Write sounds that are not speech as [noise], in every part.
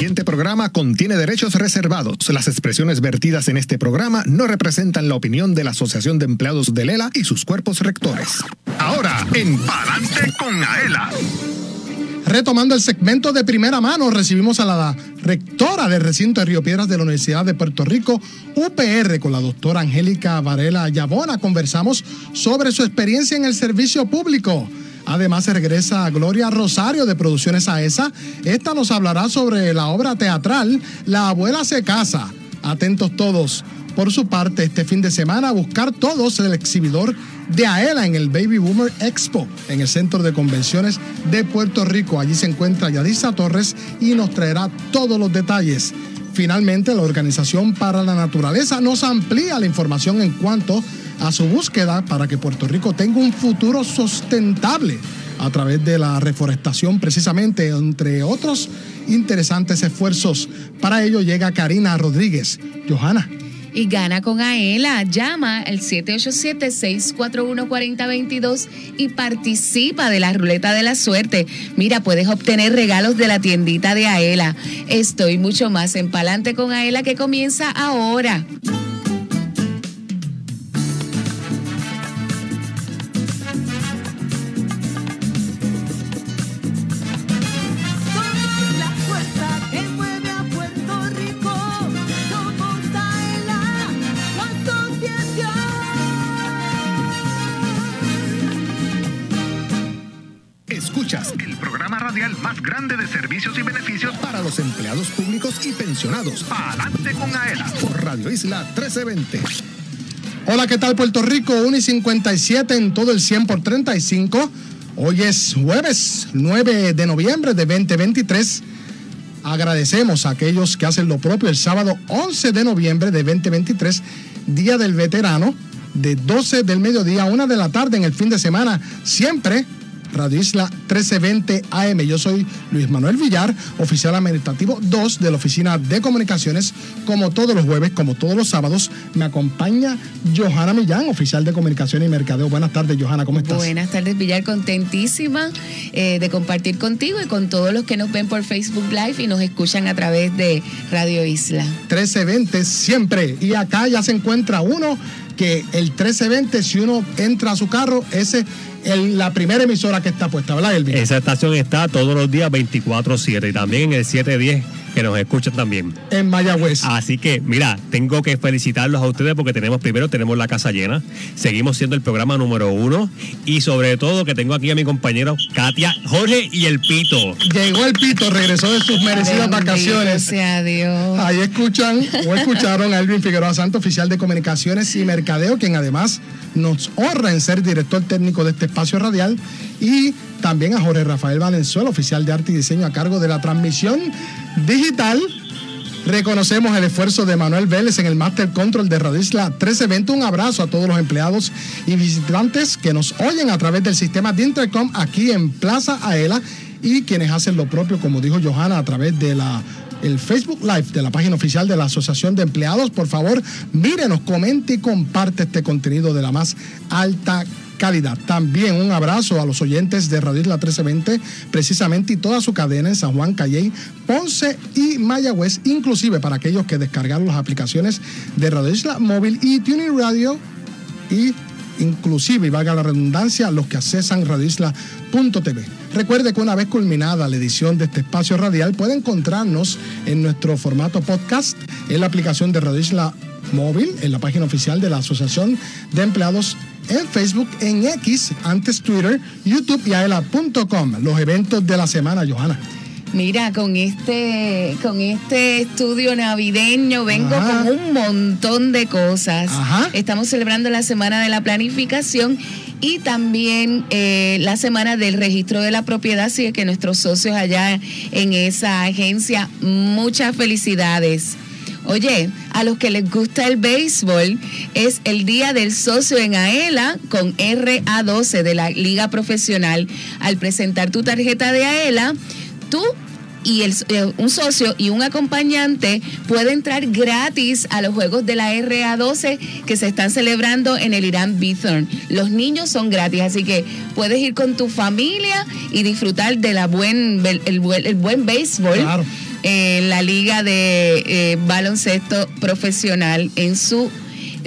siguiente programa contiene derechos reservados. Las expresiones vertidas en este programa no representan la opinión de la Asociación de Empleados de Lela y sus cuerpos rectores. Ahora, en Palante con Aela. Retomando el segmento de primera mano, recibimos a la rectora del recinto de Río Piedras de la Universidad de Puerto Rico, UPR, con la doctora Angélica Varela Yabona. Conversamos sobre su experiencia en el servicio público. Además, se regresa Gloria Rosario de Producciones AESA. Esta nos hablará sobre la obra teatral La abuela se casa. Atentos todos. Por su parte, este fin de semana, buscar todos el exhibidor de AELA en el Baby Boomer Expo, en el Centro de Convenciones de Puerto Rico. Allí se encuentra Yadisa Torres y nos traerá todos los detalles. Finalmente, la Organización para la Naturaleza nos amplía la información en cuanto a su búsqueda para que Puerto Rico tenga un futuro sustentable a través de la reforestación, precisamente, entre otros interesantes esfuerzos. Para ello llega Karina Rodríguez. Johanna. Y gana con Aela. Llama al 787-641-4022 y participa de la ruleta de la suerte. Mira, puedes obtener regalos de la tiendita de Aela. Estoy mucho más en Palante con Aela que comienza ahora. Servicios y beneficios para los empleados públicos y pensionados. Palante con Aela por Radio Isla 1320. Hola, ¿qué tal Puerto Rico? 1 y 57 en todo el 100 por 35. Hoy es jueves 9 de noviembre de 2023. Agradecemos a aquellos que hacen lo propio el sábado 11 de noviembre de 2023, Día del Veterano, de 12 del mediodía a 1 de la tarde en el fin de semana, siempre Radio Isla 1320 AM. Yo soy Luis Manuel Villar, oficial administrativo 2 de la Oficina de Comunicaciones. Como todos los jueves, como todos los sábados, me acompaña Johanna Millán, oficial de Comunicación y Mercadeo. Buenas tardes, Johanna, ¿cómo estás? Buenas tardes, Villar. Contentísima eh, de compartir contigo y con todos los que nos ven por Facebook Live y nos escuchan a través de Radio Isla. 1320 siempre. Y acá ya se encuentra uno que el 1320, si uno entra a su carro, ese es la primera emisora que está puesta, ¿verdad, Elvin? Esa estación está todos los días 24-7 y también en el 710 que nos escuchan también. En Mayagüez. Así que, mira, tengo que felicitarlos a ustedes porque tenemos primero, tenemos la casa llena, seguimos siendo el programa número uno y sobre todo que tengo aquí a mi compañero Katia, Jorge y el Pito. Llegó el pito, regresó de sus merecidas Bendito vacaciones. sea Dios. Ahí escuchan o escucharon a Elvin Figueroa Santo, oficial de comunicaciones y mercadeo, quien además nos honra en ser director técnico de este espacio radial, y también a Jorge Rafael Valenzuela, oficial de arte y diseño a cargo de la transmisión digital. Reconocemos el esfuerzo de Manuel Vélez en el Master Control de Radio Isla 1320. Un abrazo a todos los empleados y visitantes que nos oyen a través del sistema de Intercom aquí en Plaza Aela y quienes hacen lo propio, como dijo Johanna, a través de la el Facebook Live de la página oficial de la Asociación de Empleados. Por favor, mírenos, comente y comparte este contenido de la más alta calidad. También un abrazo a los oyentes de Radio Isla 1320, precisamente y toda su cadena en San Juan, Calley, Ponce y Mayagüez, inclusive para aquellos que descargaron las aplicaciones de Radio Isla Móvil y Tuning Radio y inclusive, y valga la redundancia, los que accesan radioisla.tv. Recuerde que una vez culminada la edición de este espacio radial, puede encontrarnos en nuestro formato podcast en la aplicación de Radio Isla Móvil, en la página oficial de la Asociación de Empleados en Facebook, en X, antes Twitter, YouTube y aela.com. Los eventos de la semana, Johanna. Mira, con este, con este estudio navideño vengo Ajá. con un montón de cosas. Ajá. Estamos celebrando la semana de la planificación y también eh, la semana del registro de la propiedad, así que nuestros socios allá en esa agencia, muchas felicidades. Oye, a los que les gusta el béisbol, es el día del socio en AELA con RA12 de la Liga Profesional. Al presentar tu tarjeta de AELA, tú y el, eh, un socio y un acompañante puede entrar gratis a los juegos de la RA12 que se están celebrando en el Irán Bithorn. Los niños son gratis, así que puedes ir con tu familia y disfrutar de la buen, el, el buen béisbol. Claro. Eh, la liga de eh, baloncesto profesional en su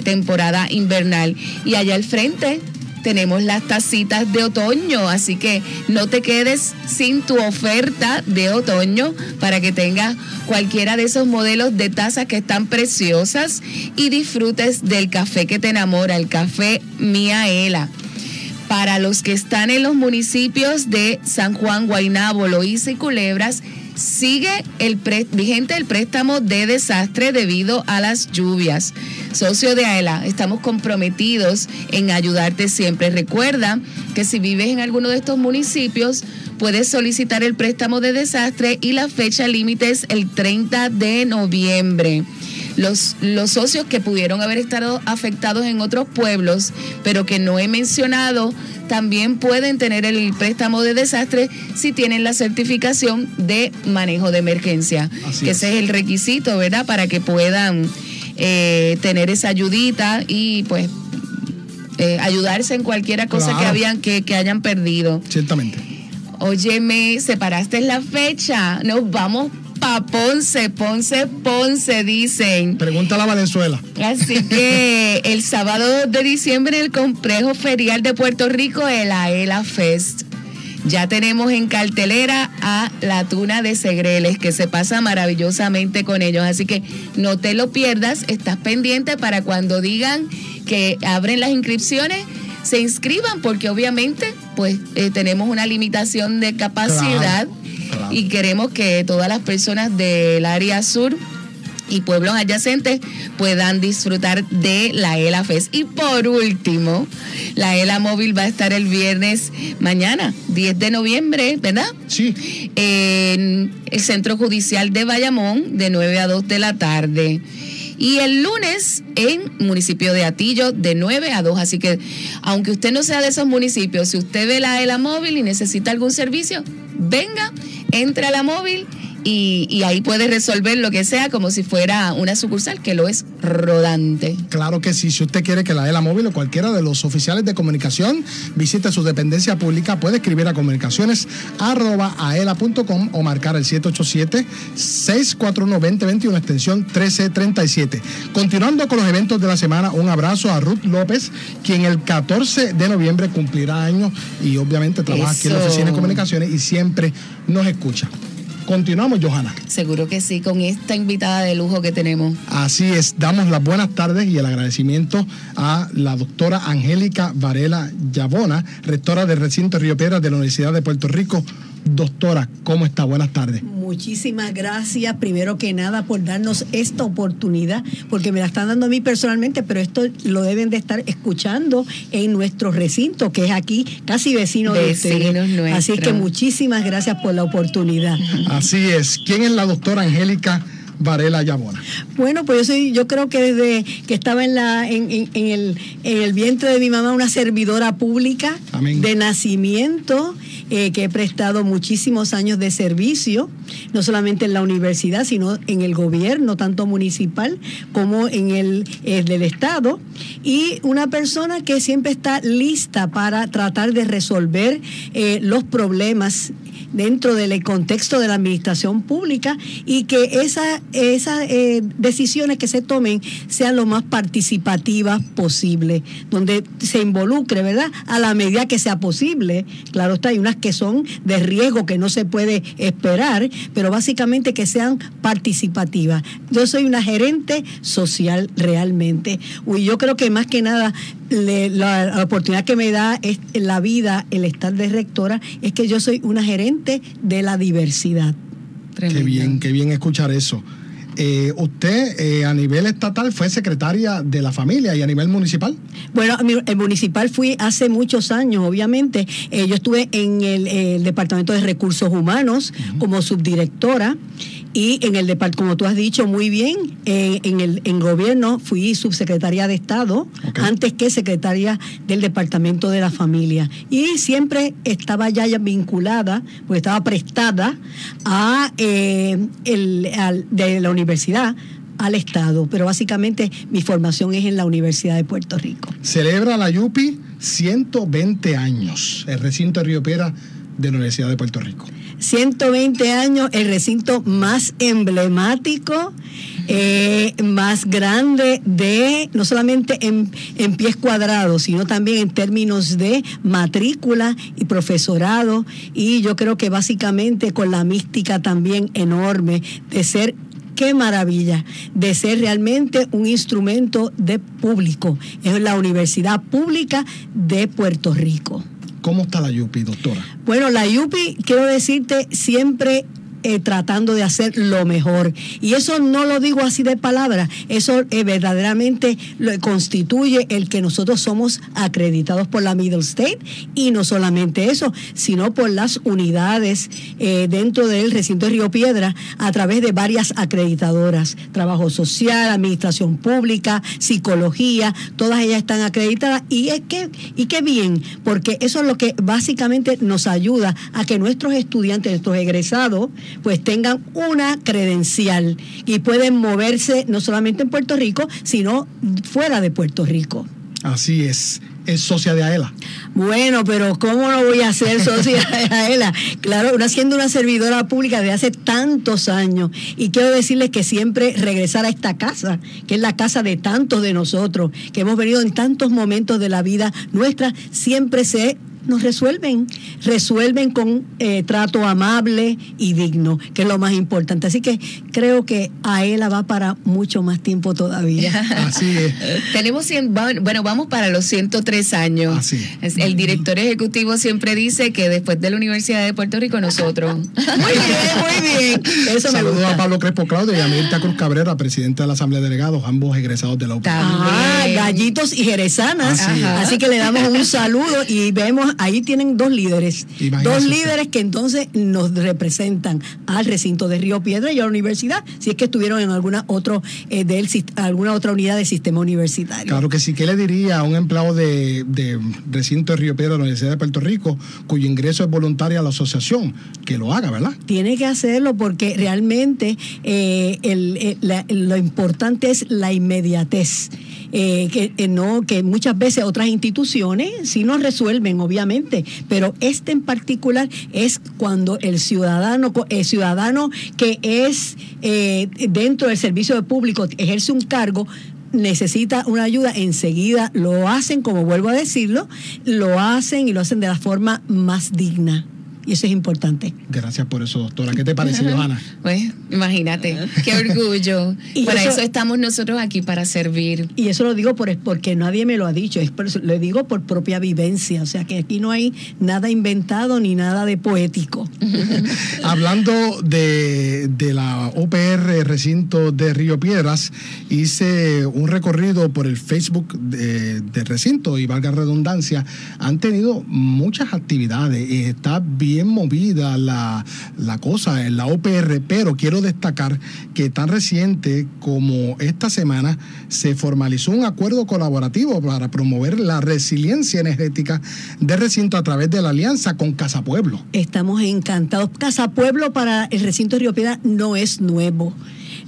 temporada invernal. Y allá al frente tenemos las tacitas de otoño, así que no te quedes sin tu oferta de otoño para que tengas cualquiera de esos modelos de tazas que están preciosas y disfrutes del café que te enamora, el café Miaela. Para los que están en los municipios de San Juan, Guaynabo, Loíza y Culebras, sigue el vigente el préstamo de desastre debido a las lluvias. Socio de AELA, estamos comprometidos en ayudarte siempre. Recuerda que si vives en alguno de estos municipios, puedes solicitar el préstamo de desastre y la fecha límite es el 30 de noviembre. Los, los socios que pudieron haber estado afectados en otros pueblos, pero que no he mencionado, también pueden tener el préstamo de desastre si tienen la certificación de manejo de emergencia. Así que es. ese es el requisito, ¿verdad? Para que puedan eh, tener esa ayudita y pues eh, ayudarse en cualquiera cosa que, habían, que, que hayan perdido. Ciertamente. Óyeme, separaste la fecha. Nos vamos Ponce, Ponce, Ponce, dicen. Pregúntale a Valenzuela. Así que [laughs] el sábado de diciembre en el complejo ferial de Puerto Rico, el AELA Fest. Ya tenemos en cartelera a la tuna de Segreles, que se pasa maravillosamente con ellos. Así que no te lo pierdas, estás pendiente para cuando digan que abren las inscripciones, se inscriban, porque obviamente pues eh, tenemos una limitación de capacidad Claro, claro. y queremos que todas las personas del área sur y pueblos adyacentes puedan disfrutar de la ELA Fest. Y por último, la ELA Móvil va a estar el viernes mañana, 10 de noviembre, ¿verdad? Sí. En el Centro Judicial de Bayamón, de 9 a 2 de la tarde. Y el lunes en municipio de Atillo, de 9 a 2. Así que, aunque usted no sea de esos municipios, si usted ve la ELA Móvil y necesita algún servicio, venga, entre a la móvil y, y ahí puede resolver lo que sea como si fuera una sucursal, que lo es rodante. Claro que sí. Si usted quiere que la ELA móvil o cualquiera de los oficiales de comunicación visite su dependencia pública, puede escribir a comunicaciones arroba aela.com o marcar el 787-641-2021, extensión 1337. Continuando con los eventos de la semana, un abrazo a Ruth López, quien el 14 de noviembre cumplirá años y obviamente trabaja aquí en la oficina de comunicaciones y siempre nos escucha. Continuamos, Johanna. Seguro que sí, con esta invitada de lujo que tenemos. Así es, damos las buenas tardes y el agradecimiento a la doctora Angélica Varela Yabona, rectora del recinto Río Piedras de la Universidad de Puerto Rico. Doctora, ¿cómo está? Buenas tardes. Muchísimas gracias, primero que nada, por darnos esta oportunidad, porque me la están dando a mí personalmente, pero esto lo deben de estar escuchando en nuestro recinto, que es aquí casi vecino de Vecinos ustedes. nuestros. Así que muchísimas gracias por la oportunidad. Así es. ¿Quién es la doctora Angélica Varela Yabona? Bueno, pues yo soy, yo creo que desde que estaba en la, en, en- en el, en el vientre de mi mamá, una servidora pública Amén. de nacimiento, eh, que he prestado muchísimos años de servicio, no solamente en la universidad, sino en el gobierno, tanto municipal como en el eh, del estado, y una persona que siempre está lista para tratar de resolver eh, los problemas dentro del contexto de la administración pública y que esa- esas eh, decisiones que se tomen sean lo más participativas posible, donde se involucre, ¿verdad? A la medida que sea posible. Claro está, hay unas que son de riesgo que no se puede esperar, pero básicamente que sean participativas. Yo soy una gerente social realmente. Y yo creo que más que nada le- la, la oportunidad que me da es la vida, el estar de rectora, es que yo soy una gerente de la diversidad. Qué Tremendo. bien, qué bien escuchar eso. Eh, usted eh, a nivel estatal fue secretaria de la familia y a nivel municipal. Bueno, mi- el municipal fui hace muchos años, obviamente. Eh, yo estuve en el, el Departamento de Recursos Humanos como subdirectora y en el departamento, como tú has dicho muy bien, eh, en el en gobierno fui subsecretaria de Estado antes que secretaria del Departamento de la Familia. Y siempre estaba ya, ya vinculada, porque estaba prestada a eh, el, al- de la universidad al Estado, pero básicamente mi formación es en la Universidad de Puerto Rico. Celebra la YUPI 120 años, el recinto de Río Piedra de la Universidad de Puerto Rico. 120 años, el recinto más emblemático, eh, más grande de, no solamente en, en pies cuadrados, sino también en términos de matrícula y profesorado. Y yo creo que básicamente con la mística también enorme de ser qué maravilla de ser realmente un instrumento de público. Es la Universidad Pública de Puerto Rico. ¿Cómo está la YUPI, doctora? Bueno, la YUPI, quiero decirte, siempre eh, tratando de hacer lo mejor. Y eso no lo digo así de palabra, eso eh, verdaderamente constituye el que nosotros somos acreditados por la Middle State y no solamente eso, sino por las unidades eh, dentro del recinto de Río Piedra a través de varias acreditadoras, trabajo social, administración pública, psicología, todas ellas están acreditadas y es que y qué bien, porque eso es lo que básicamente nos ayuda a que nuestros estudiantes, nuestros egresados, pues tengan una credencial y pueden moverse no solamente en Puerto Rico, sino fuera de Puerto Rico. Así es, es socia de AELA. Bueno, pero ¿cómo no voy a ser socia [laughs] de AELA? Claro, una siendo una servidora pública de hace tantos años. Y quiero decirles que siempre regresar a esta casa, que es la casa de tantos de nosotros, que hemos venido en tantos momentos de la vida nuestra, siempre se nos resuelven, resuelven con eh, trato amable y digno, que es lo más importante. Así que creo que AELA va para mucho más tiempo todavía. [laughs] Así es. Tenemos, cien- bueno, vamos para los 103 años. Así Es- El director ejecutivo siempre dice que después de la Universidad de Puerto Rico, nosotros. [laughs] Muy bien, muy bien. Eso me Saludos a gusta. Pablo Crespo Claudio y a Mirta Cruz Cabrera, presidente de la Asamblea de Delegados, ambos egresados de la UPI. Ah, gallitos y jerezanas. Así. Así que le damos un saludo y vemos, ahí tienen dos líderes. Dos líderes que entonces nos representan al recinto de Río Piedra y a la universidad, si es que estuvieron en alguna, otro, eh, del, alguna otra unidad del sistema universitario. Claro que sí. ¿Qué le diría a un empleado de, de recinto de Río Piedra de la Universidad de Puerto Rico cuyo ingreso es voluntario a la asociación? Que lo haga, ¿verdad? Tiene que hacerlo porque realmente eh, el- el- la- lo importante es la inmediatez. Eh, que eh, no que muchas veces otras instituciones sí nos resuelven obviamente pero este en particular es cuando el ciudadano el ciudadano que es eh, dentro del servicio público ejerce un cargo necesita una ayuda, enseguida lo hacen, como vuelvo a decirlo, lo hacen y lo hacen de la forma más digna. Y eso es importante. Gracias por eso, doctora. ¿Qué te pareció, [laughs] Johanna? Pues, imagínate, qué orgullo. Y para eso- eso estamos nosotros aquí, para servir. Y eso lo digo por, porque nadie me lo ha dicho, es por lo digo por propia vivencia, o sea que aquí no hay nada inventado ni nada de poético. [laughs] Hablando de, de la OPR recinto de Río Piedras, hice un recorrido por el Facebook de, del recinto y valga redundancia, han tenido muchas actividades y está bien movida la, la cosa en la OPR, pero quiero destacar que tan reciente como esta semana se formalizó un acuerdo colaborativo para promover la resiliencia energética del recinto a través de la alianza con Casa Pueblo. Estamos encantados. Casa Pueblo para el recinto de Río Piedra no es nuevo.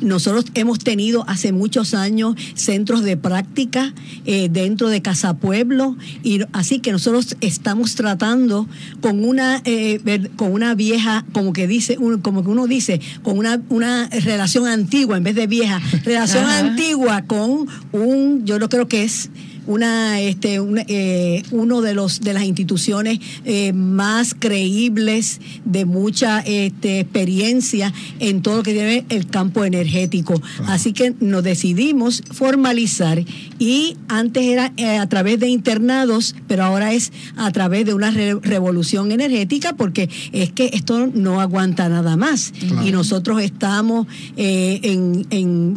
Nosotros hemos tenido hace muchos años centros de práctica eh, dentro de Casa Pueblo y así que nosotros estamos tratando con una eh, con una vieja como que dice como que uno dice con una una relación antigua en vez de vieja [laughs] relación Ajá. antigua con un yo no creo que es una este una, eh, uno de los de las instituciones eh, más creíbles de mucha este, experiencia en todo lo que tiene el campo energético. Así que nos decidimos formalizar y antes era eh, a través de internados pero ahora es a través de una re- revolución energética porque es que esto no aguanta nada más. Claro. y nosotros estamos en, en-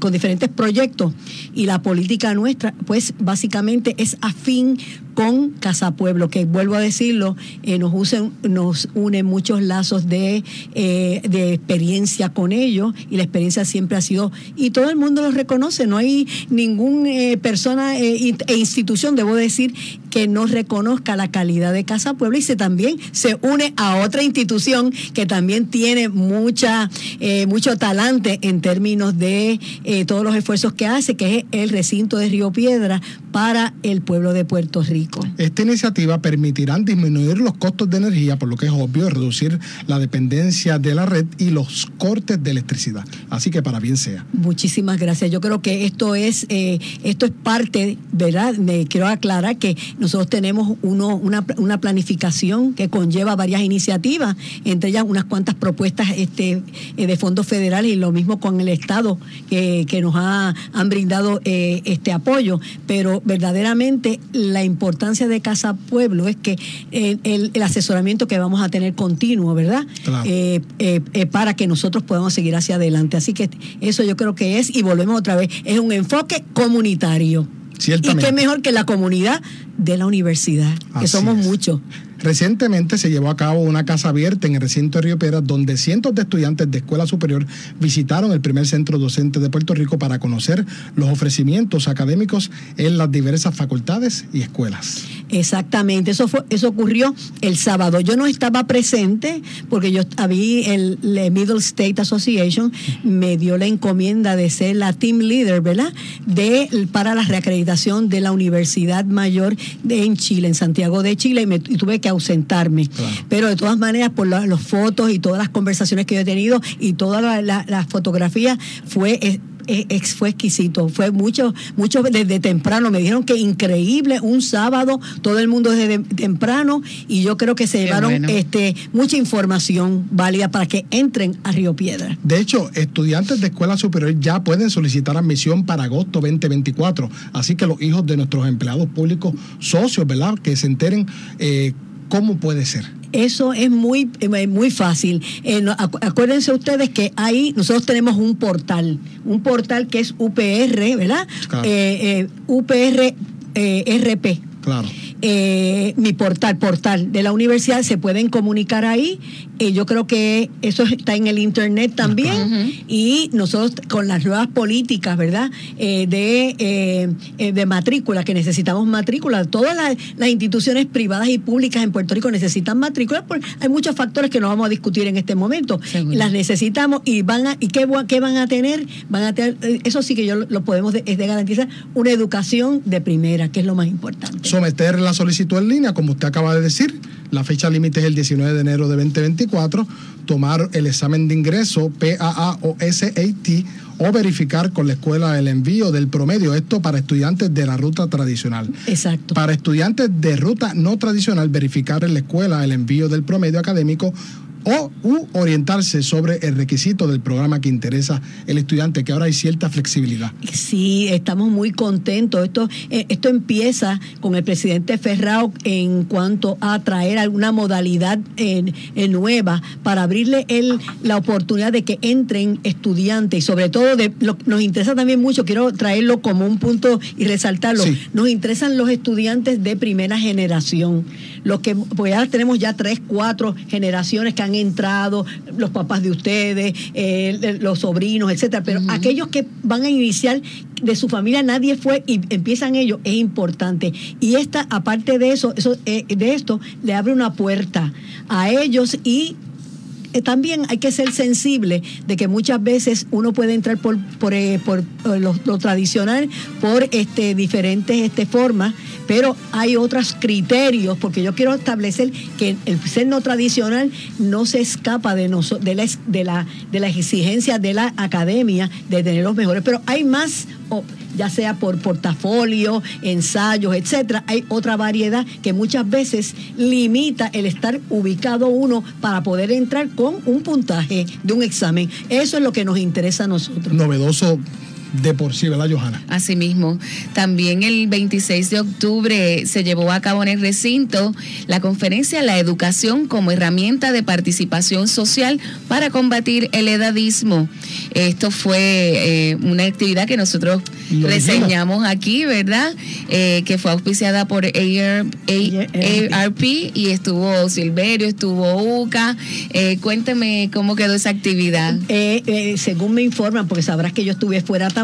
con diferentes proyectos y la política nuestra, pues básicamente es afín con Casa Pueblo, que vuelvo a decirlo, eh, nos, usen- nos une muchos lazos de, eh, de experiencia con ellos y la experiencia siempre ha sido, y todo el mundo los reconoce, no hay ninguna persona eh, e institución, debo decir, que no reconozca la calidad de Casa Pueblo y se también se une a otra institución que también tiene mucha eh, mucho talante en términos de eh, todos los esfuerzos que hace, que es el recinto de Río Piedra para el pueblo de Puerto Rico. Esta iniciativa permitirá disminuir los costos de energía, por lo que es obvio, reducir la dependencia de la red y los cortes de electricidad. Así que para bien sea. Muchísimas gracias. Yo creo que esto es eh, esto es parte, ¿verdad? Me quiero aclarar que nosotros tenemos uno, una, una planificación que conlleva varias iniciativas, entre ellas unas cuantas propuestas este, eh, de fondos federales y lo mismo con el Estado que, que nos ha, han brindado eh, este apoyo. Pero verdaderamente la importancia de Casa Pueblo es que eh, el, el asesoramiento que vamos a tener continuo, ¿verdad? Claro. Eh, eh, eh, para que nosotros podamos seguir hacia adelante. Así que eso yo creo que es, y volvemos otra vez, es un enfoque comunitario. Y qué mejor que la comunidad de la universidad, que Así somos muchos. Recientemente se llevó a cabo una casa abierta en el recinto de Río Piedras donde cientos de estudiantes de escuela superior visitaron el primer centro docente de Puerto Rico para conocer los ofrecimientos académicos en las diversas facultades y escuelas. Exactamente, eso fue, eso ocurrió el sábado. Yo no estaba presente porque yo había el, la Middle State Association me dio la encomienda de ser la team leader, ¿verdad? De para la reacreditación de la Universidad Mayor de en Chile, en Santiago de Chile, y, me, y tuve que ausentarme. Claro. Pero de todas maneras, por la- las fotos y todas las conversaciones que yo he tenido y todas las la, las fotografías fue eh, ex- fue exquisito, fue mucho, mucho desde temprano. Me dijeron que increíble, un sábado, todo el mundo desde temprano, y yo creo que se Qué llevaron bueno. este mucha información válida para que entren a Río Piedra. De hecho, estudiantes de escuela superior ya pueden solicitar admisión para agosto 2024. Así que los hijos de nuestros empleados públicos socios, ¿verdad? Que se enteren eh, cómo puede ser. Eso es muy, eh, muy fácil. Eh, acuérdense ustedes que ahí nosotros tenemos un portal, un portal que es UPR, ¿verdad? Claro. Eh, eh, UPR eh, RP. Claro. Eh, mi portal, portal de la universidad, se pueden comunicar ahí. Eh, yo creo que eso está en el internet también. Y nosotros con las nuevas políticas, ¿verdad? Eh, de, eh, eh, de matrícula, que necesitamos matrícula. Todas las, las instituciones privadas y públicas en Puerto Rico necesitan matrícula. porque hay muchos factores que no vamos a discutir en este momento. Seguro. Las necesitamos y van a, ¿y qué, qué van a tener? Van a tener, eso sí que yo lo, lo podemos de, es de garantizar, una educación de primera, que es lo más importante. someter la solicitud en línea, como usted acaba de decir. La fecha límite es el 19 de enero de 2024. Tomar el examen de ingreso, PAA o SAT, o verificar con la escuela el envío del promedio. Esto para estudiantes de la ruta tradicional. Exacto. Para estudiantes de ruta no tradicional, verificar en la escuela el envío del promedio académico o u orientarse sobre el requisito del programa que interesa el estudiante, que ahora hay cierta flexibilidad. Sí, estamos muy contentos. Esto, eh, esto empieza con el presidente Ferrao en cuanto a traer alguna modalidad eh, eh, nueva para abrirle el, la oportunidad de que entren estudiantes y sobre todo de, lo- nos interesa también mucho, quiero traerlo como un punto y resaltarlo, Sí. nos interesan los estudiantes de primera generación, los que, pues ya tenemos ya tres, cuatro generaciones que han entrado, los papás de ustedes, eh, los sobrinos, etcétera, pero aquellos que van a iniciar de su familia nadie fue y empiezan ellos, es importante. Y esta, aparte de eso, eso eh, de esto, le abre una puerta a ellos y también hay que ser sensible de que muchas veces uno puede entrar por, por, eh, por, eh, lo, tradicional, por este, diferentes este, formas, pero hay otros criterios, porque yo quiero establecer que el ser no tradicional no se escapa de, noso- de, la, de, de la exigencia de la academia de tener los mejores, pero hay más ya sea por portafolio, ensayos, etcétera, hay otra variedad que muchas veces limita el estar ubicado uno para poder entrar con un puntaje de un examen. Eso es lo que nos interesa a nosotros. novedoso de por sí, ¿verdad, Johanna? Asimismo, también el 26 de octubre se llevó a cabo en el recinto la conferencia La educación como herramienta de participación social para combatir el edadismo. Esto fue eh, una actividad que nosotros Lo reseñamos aquí, ¿verdad? Eh, que fue auspiciada por AR, ARP y estuvo Silverio, estuvo UCA. Eh, cuéntame cómo quedó esa actividad. Eh, eh, según me informan, porque sabrás que yo estuve fuera también,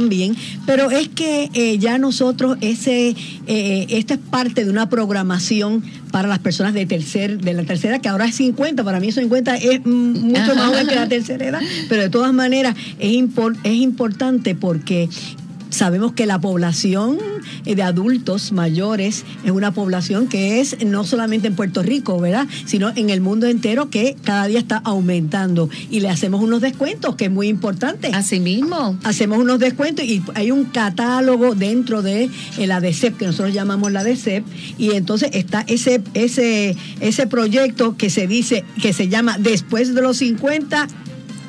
pero es que eh, ya nosotros, ese, eh, esta es parte de una programación para las personas de tercer, de la tercera, que ahora es 50, para mí 50 es mucho más joven que la tercera edad, pero de todas maneras es, impor- es importante porque Sabemos que la población eh, de adultos mayores es una población que es no solamente en Puerto Rico, ¿verdad? Sino en el mundo entero que cada día está aumentando. Y le hacemos unos descuentos, que es muy importante. Asimismo. Hacemos unos descuentos y hay un catálogo dentro de eh, la DECEP, que nosotros llamamos la DECEP, y entonces está ese, ese, ese proyecto que se dice, que se llama Después de los 50,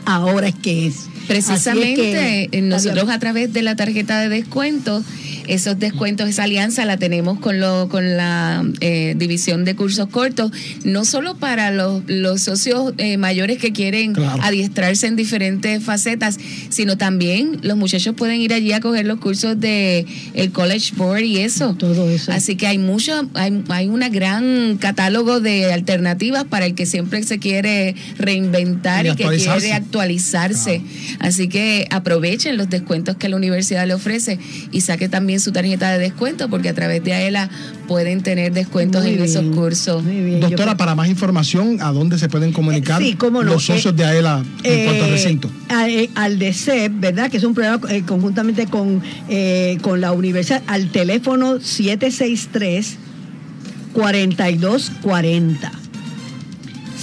ahora es que es. Precisamente, eh, nosotros a través de la tarjeta de descuento, esos descuentos, esa alianza la tenemos con, lo, con la eh, división de cursos cortos, no solo para los, los socios eh, mayores que quieren Claro. adiestrarse en diferentes facetas, sino también los muchachos pueden ir allí a coger los cursos de el College Board y eso. Todo eso. Así que hay mucho, hay, hay una gran catálogo de alternativas para el que siempre se quiere reinventar Y y, que quiere actualizarse. Así que aprovechen los descuentos que la universidad le ofrece y saque también su tarjeta de descuento porque a través de AELA pueden tener descuentos Muy en esos cursos. muy bien. Doctora, Yo- para más información, ¿a dónde se pueden comunicar Eh, sí, cómo no. los socios Eh, de AELA en cuanto al Eh, recinto? a- eh, al DECEP, ¿verdad? Que es un programa eh, conjuntamente con, eh, con la universidad, al teléfono 763 4240.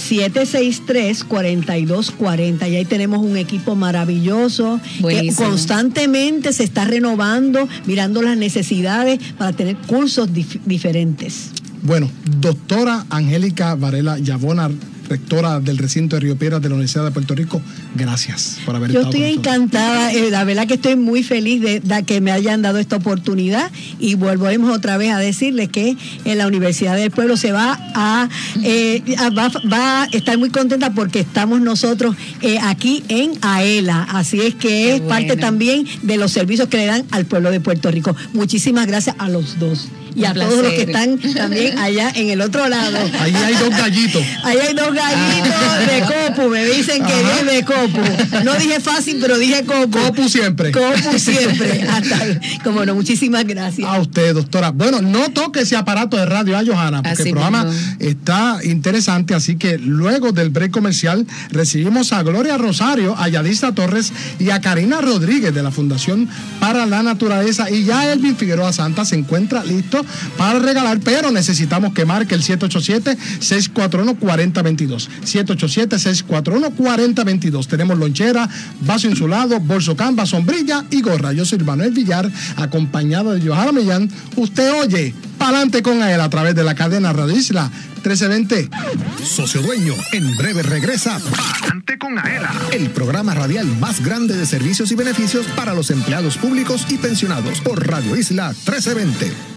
763-4240 y ahí tenemos un equipo maravilloso que constantemente se está renovando, mirando las necesidades para tener cursos dif- diferentes. Bueno, doctora Angélica Varela Yabona, rectora del recinto de Río Piedras de la Universidad de Puerto Rico, gracias por haber Yo estado estoy con encantada, eh, la verdad que estoy muy feliz de, de que me hayan dado esta oportunidad y volvemos otra vez a decirles que en la Universidad del Pueblo se va a, eh, a- va, va a estar muy contenta porque estamos nosotros eh, aquí en AELA, así es que es parte también de los servicios que le dan al pueblo de Puerto Rico. Muchísimas gracias a los dos y a todos los que están también allá en el otro lado. Ahí hay dos gallitos. Ahí hay dos gallitos de copu, me dicen que Ajá. de copu. No dije fácil, pero dije copu. Copu siempre. Copu siempre. [laughs] Hasta, como no, muchísimas gracias. A usted, doctora. Bueno, no toque ese aparato de radio a Johanna, porque Así el programa mismo. está interesante, así que luego del break comercial recibimos a Gloria Rosario, a Yadisa Torres y a Karina Rodríguez de la Fundación para la Naturaleza y ya Elvin Figueroa Santa se encuentra listo para regalar, pero necesitamos que marque el 787-641-4022. 787-641-4022. Tenemos lonchera, vaso insulado, bolso camba, sombrilla y gorra. Yo soy Manuel Villar, acompañado de Johanna Millán. Usted oye, pa'lante con él a través de la cadena Radio Isla 1320. Socio Dueño, en breve regresa Pa'lante con Aela, el programa radial más grande de servicios y beneficios para los empleados públicos y pensionados por Radio Isla 1320.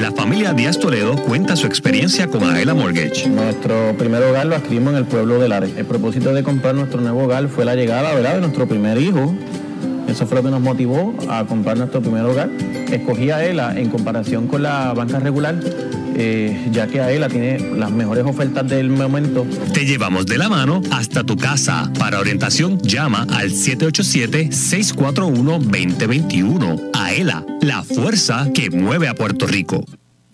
La familia Díaz Toledo cuenta su experiencia con Aela Mortgage. Nuestro primer hogar lo adquirimos en el pueblo de Lares. El propósito de comprar nuestro nuevo hogar fue la llegada ¿verdad? de nuestro primer hijo. eso fue lo que nos motivó a comprar nuestro primer hogar. Escogí a ELA en comparación con la banca regular, eh, ya que AELA tiene las mejores ofertas del momento. Te llevamos de la mano hasta tu casa. Para orientación, llama al 787-641-2021. AELA, la fuerza que mueve a Puerto Rico.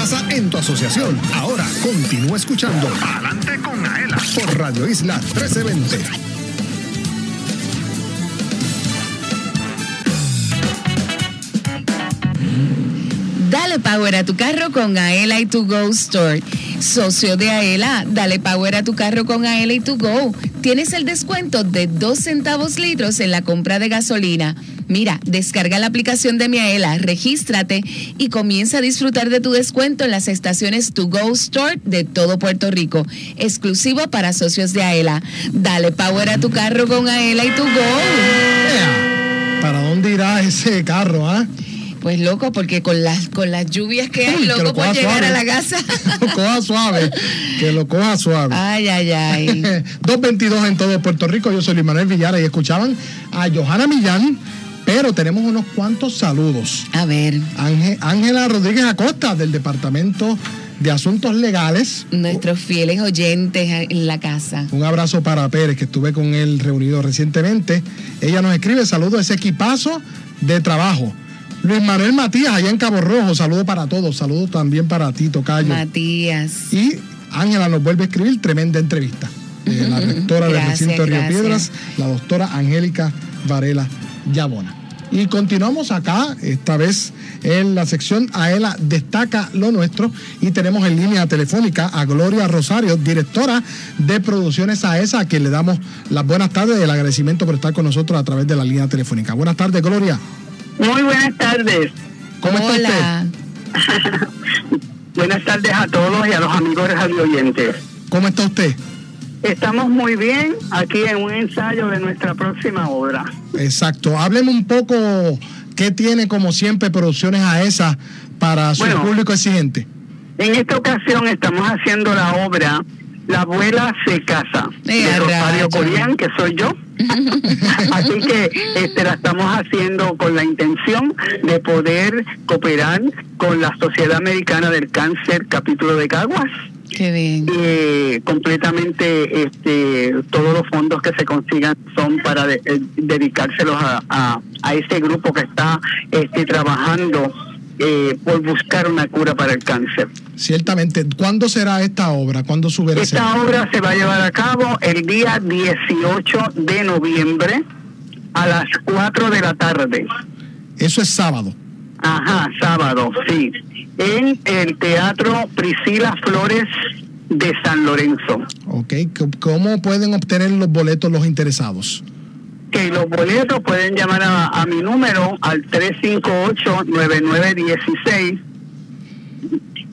Pasa en tu asociación. Ahora continúa escuchando Adelante con Aela por Radio Isla 1320. Dale power a tu carro con Aela y tu Go Store. Socio de Aela, dale power a tu carro con Aela y tu Go. Tienes el descuento de 2 centavos litros en la compra de gasolina. Mira, descarga la aplicación de mi Aela, regístrate y comienza a disfrutar de tu descuento en las estaciones To Go Store de todo Puerto Rico, exclusivo para socios de Aela. Dale power a tu carro con Aela y tu Go. ¿Para dónde irá ese carro, ah? Pues loco, porque con las con las lluvias que hay, Uy, que loco lo por coja llegar suave. a la [laughs] casa. lo coja suave, que lo coja suave. Ay, ay, ay. [laughs] 222 en todo Puerto Rico. Yo soy Luis Manuel Villara y escuchaban a Johanna Millán, pero tenemos unos cuantos saludos. A ver. Ángel- Ángela Rodríguez Acosta, del Departamento de Asuntos Legales. Nuestros fieles oyentes en la casa. Un abrazo para Pérez, que estuve con él reunido recientemente. Ella nos escribe, saludo a ese equipazo de trabajo. Luis Manuel Matías, allá en Cabo Rojo, saludo para todos, saludo también para ti, Tocayo. Matías. Y Ángela nos vuelve a escribir, tremenda entrevista. [laughs] de la rectora del Gracias, recinto Río gracias. Piedras, la doctora Angélica Varela Yabona. Y continuamos acá, esta vez en la sección AELA Destaca lo Nuestro. Y tenemos en línea telefónica a Gloria Rosario, directora de Producciones AESA, a quien le damos las buenas tardes y el agradecimiento por estar con nosotros a través de la línea telefónica. Buenas tardes, Gloria. Muy buenas tardes. ¿Cómo está usted? Hola. [laughs] Buenas tardes a todos y a los amigos radio oyentes. ¿Cómo está usted? Estamos muy bien aquí en un ensayo de nuestra próxima obra. Exacto. Hábleme un poco qué tiene como siempre Producciones AESA para su Bueno. público exigente. En esta ocasión estamos haciendo la obra La abuela se casa de a Rosario. Corián, que soy yo. [laughs] Así que este, la estamos haciendo con la intención de poder cooperar con la Sociedad Americana del Cáncer, capítulo de Caguas. Qué bien. Eh, completamente este, todos los fondos que se consigan son para de- eh, dedicárselos a, a, a ese grupo que está este, trabajando eh, por buscar una cura para el cáncer. Ciertamente. ¿Cuándo será esta obra? ¿Cuándo sube la Esta obra se va a llevar a cabo el día 18 de noviembre a las 4 de la tarde. Eso es sábado. Ajá, sábado, sí. En el Teatro Priscila Flores de San Lorenzo. ¿Ok? ¿Cómo pueden obtener los boletos los interesados? que los boletos pueden llamar a, a mi número al 358-9916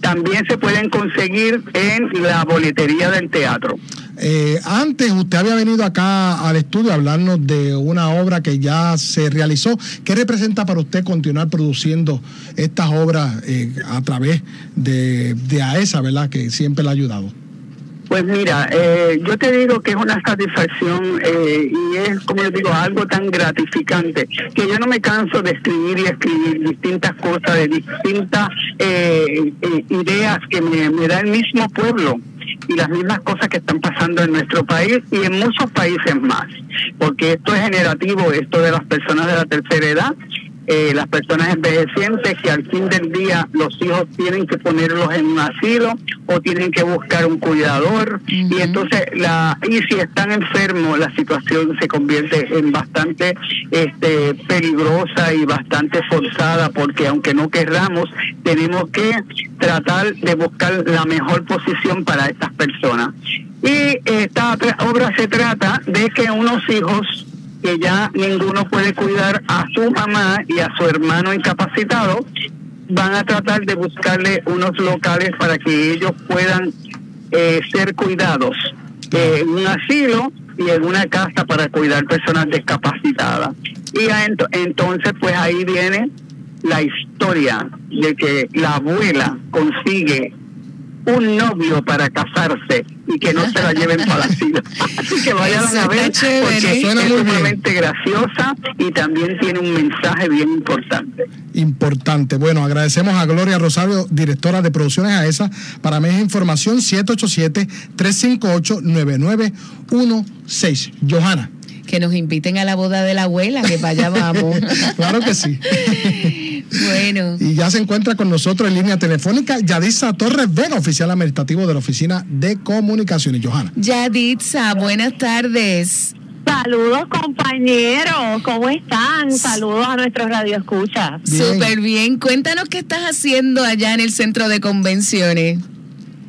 también se pueden conseguir en la boletería del teatro. Eh, antes usted había venido acá al estudio a hablarnos de una obra que ya se realizó. ¿Qué representa para usted continuar produciendo estas obras eh, a través de, de AESA, verdad? Que siempre le ha ayudado. Pues mira, eh, yo te digo que es una satisfacción eh, y es, como yo digo, algo tan gratificante que yo no me canso de escribir y escribir distintas cosas, de distintas eh, eh, ideas que me, me da el mismo pueblo y las mismas cosas que están pasando en nuestro país y en muchos países más, porque esto es generativo, esto de las personas de la tercera edad eh, las personas envejecientes que al fin del día los hijos tienen que ponerlos en un asilo o tienen que buscar un cuidador. Y entonces la y si están enfermos la situación se convierte en bastante este peligrosa y bastante forzada porque aunque no querramos tenemos que tratar de buscar la mejor posición para estas personas. Y esta obra se trata de que unos hijos que ya ninguno puede cuidar a su mamá y a su hermano incapacitado, van a tratar de buscarle unos locales para que ellos puedan eh, ser cuidados eh, en un asilo y en una casa para cuidar personas discapacitadas. Y entonces pues ahí viene la historia de que la abuela consigue un novio para casarse y que no se la lleven para el asilo. Así que vayan Eso a ver porque Suena es muy bien. sumamente graciosa y también tiene un mensaje bien importante. Importante. Bueno, agradecemos a Gloria Rosario, directora de producciones AESA. Para más información, 787-358-9916. Johanna. Que nos inviten a la boda de la abuela, que vaya vamos. [laughs] claro que sí. [laughs] bueno. Y ya se encuentra con nosotros en línea telefónica Yadisa Torres Vega, oficial administrativo de la Oficina de Comunicaciones. Johanna. Yaditza, buenas tardes. Saludos compañeros, ¿cómo están? Saludos a nuestros radioescuchas. Súper bien. Cuéntanos qué estás haciendo allá en el centro de convenciones.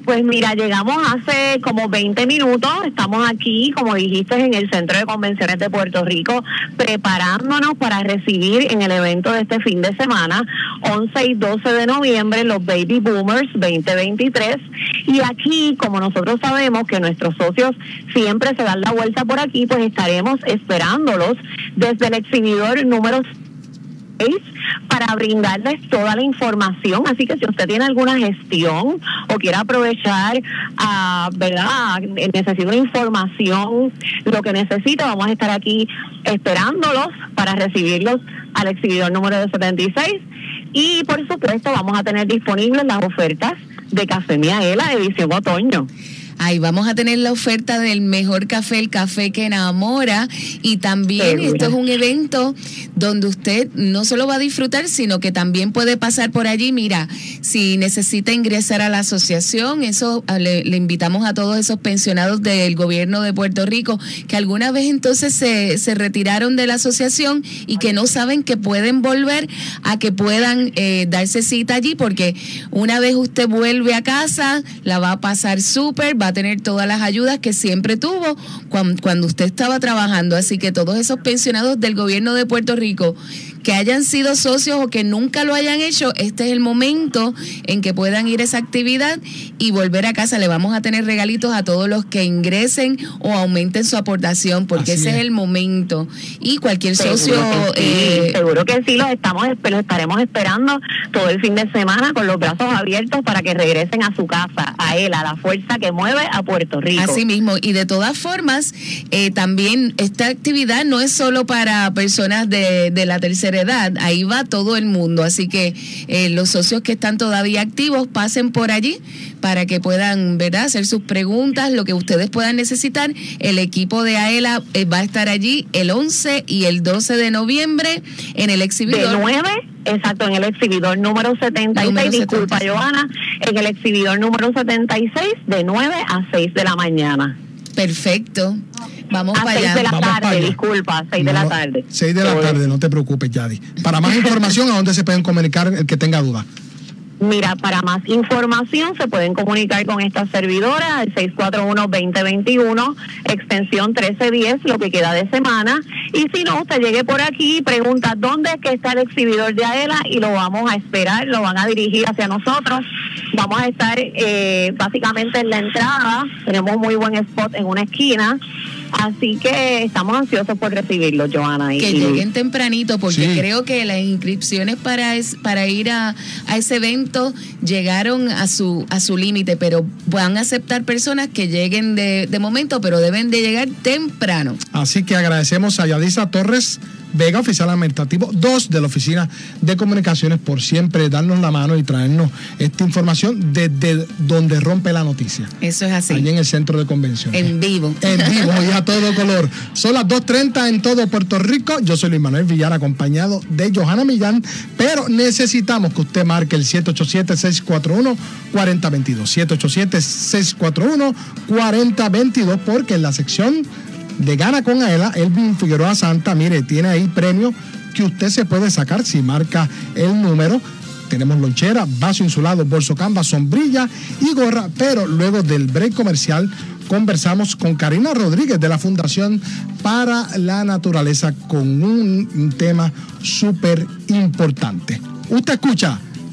Pues mira, llegamos hace como 20 minutos, estamos aquí, como dijiste, en el Centro de Convenciones de Puerto Rico, preparándonos para recibir en el evento de este fin de semana, 11 y 12 de noviembre, los Baby Boomers 2023. Y aquí, como nosotros sabemos que nuestros socios siempre se dan la vuelta por aquí, pues estaremos esperándolos desde el exhibidor número para brindarles toda la información. Así que si usted tiene alguna gestión o quiere aprovechar, ah, ¿verdad? Necesita una información, lo que necesita, vamos a estar aquí esperándolos para recibirlos al exhibidor número de 76. Y por supuesto, vamos a tener disponibles las ofertas de Café Miaela edición otoño. Ahí vamos a tener la oferta del mejor café, el café que enamora. Y también Segura. esto es un evento donde usted no solo va a disfrutar, sino que también puede pasar por allí. Mira, si necesita ingresar a la asociación, eso ah, le, le invitamos a todos esos pensionados del gobierno de Puerto Rico que alguna vez entonces se, se retiraron de la asociación y que no saben que pueden volver a que puedan eh, darse cita allí, porque una vez usted vuelve a casa, la va a pasar súper, va a tener todas las ayudas que siempre tuvo cuan- cuando usted estaba trabajando. Así que todos esos pensionados del gobierno de Puerto Rico que hayan sido socios o que nunca lo hayan hecho, este es el momento en que puedan ir a esa actividad y volver a casa. Le vamos a tener regalitos a todos los que ingresen o aumenten su aportación, porque Así ese es. es. el momento. Y cualquier socio... Seguro que sí, eh, seguro que sí, los estamos los estaremos esperando todo el fin de semana con los brazos abiertos para que regresen a su casa, a él, a la fuerza que mueve a Puerto Rico. Así mismo, y de todas formas, eh, también esta actividad no es solo para personas de, de la tercera edad, ahí va todo el mundo, así que eh, los socios que están todavía activos pasen por allí para que puedan ¿verdad? hacer sus preguntas, lo que ustedes puedan necesitar. El equipo de AELA eh, va a estar allí el 11 y el 12 de noviembre en el exhibidor. De 9, exacto, en el exhibidor número 76, Número disculpa 76. Johanna, en el exhibidor número 76 de 9 a 6 de la mañana. Perfecto. Vamos a para 6 allá. de la Vamos tarde, disculpa, 6 de la No, tarde. 6 de la tarde, no te preocupes, Yadi. Para más información, ¿a dónde se pueden comunicar el que tenga duda? Mira, para más información se pueden comunicar con esta servidora al 641-2021, extensión 1310, lo que queda de semana. Y si no, usted llegue por aquí y pregunta dónde es que está el exhibidor de AELA y lo vamos a esperar, lo van a dirigir hacia nosotros Vamos a estar eh, básicamente en la entrada, tenemos muy buen spot en una esquina, así que estamos ansiosos por recibirlos, Joana. y- Que lleguen tempranito, porque Sí. creo que las inscripciones para, es- para ir a, a ese evento llegaron a su, a su límite, pero van a aceptar personas que lleguen de, de momento, pero deben de llegar temprano. Así que agradecemos a Yadisa Torres Vega, oficial administrativo 2 de la Oficina de Comunicaciones, por siempre darnos la mano y traernos esta información desde donde rompe la noticia. Eso es así. Allí en el centro de convenciones. En vivo. En vivo y a todo color. Son las 2.30 en todo Puerto Rico. Yo soy Luis Manuel Villar, acompañado de Johanna Millán, pero necesitamos que usted marque el 787-641-4022. 787-641-4022, porque en la sección de Gana con Aela, Elvin Figueroa Santa, mire, tiene ahí premio que usted se puede sacar si marca el número. Tenemos lonchera, vaso insulado, bolso camba, sombrilla y gorra, pero luego del break comercial conversamos con Karina Rodríguez de la Fundación para la Naturaleza con un tema súper importante. Usted escucha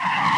you